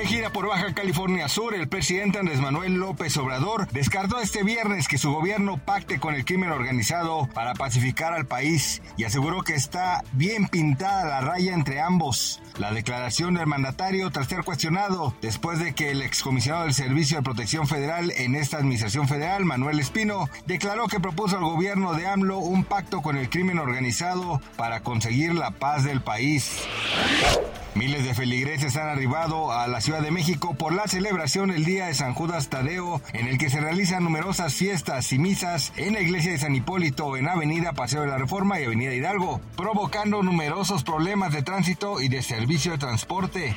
De gira por Baja California Sur, el presidente Andrés Manuel López Obrador descartó este viernes que su gobierno pacte con el crimen organizado para pacificar al país y aseguró que está bien pintada la raya entre ambos. La declaración del mandatario tras ser cuestionado después de que el excomisionado del Servicio de Protección Federal en esta administración federal, Manuel Espino, declaró que propuso al gobierno de AMLO un pacto con el crimen organizado para conseguir la paz del país. Miles de feligreses han arribado a la Ciudad de México por la celebración el Día de San Judas Tadeo, en el que se realizan numerosas fiestas y misas en la iglesia de San Hipólito, en Avenida Paseo de la Reforma y Avenida Hidalgo, provocando numerosos problemas de tránsito y de servicio de transporte.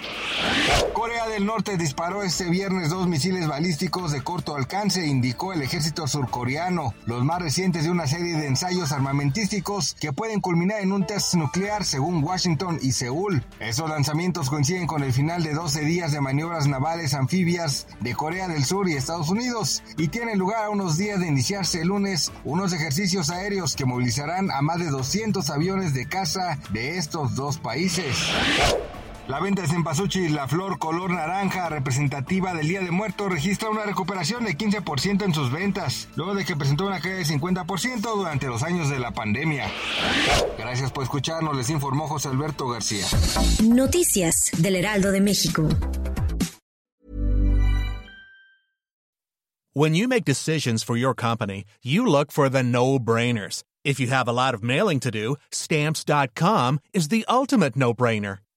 Corea del Norte disparó este viernes dos misiles balísticos de corto alcance, indicó el ejército surcoreano, los más recientes de una serie de ensayos armamentísticos que pueden culminar en un test nuclear según Washington y Seúl. Esos lanzamientos coinciden con el final de 12 días de maniobras navales anfibias de Corea del Sur y Estados Unidos y tienen lugar a unos días de iniciarse el lunes unos ejercicios aéreos que movilizarán a más de 200 aviones de caza de estos dos países. La venta de cempasúchil, la flor color naranja representativa del Día de Muertos, registra una recuperación de 15% en sus ventas, luego de que presentó una caída de 50% durante los años de la pandemia. Gracias por escucharnos, les informó José Alberto García. Noticias del Heraldo de México. When you make decisions for your company, you look for the no-brainers. If you have a lot of mailing to do, stamps.com is the ultimate no-brainer.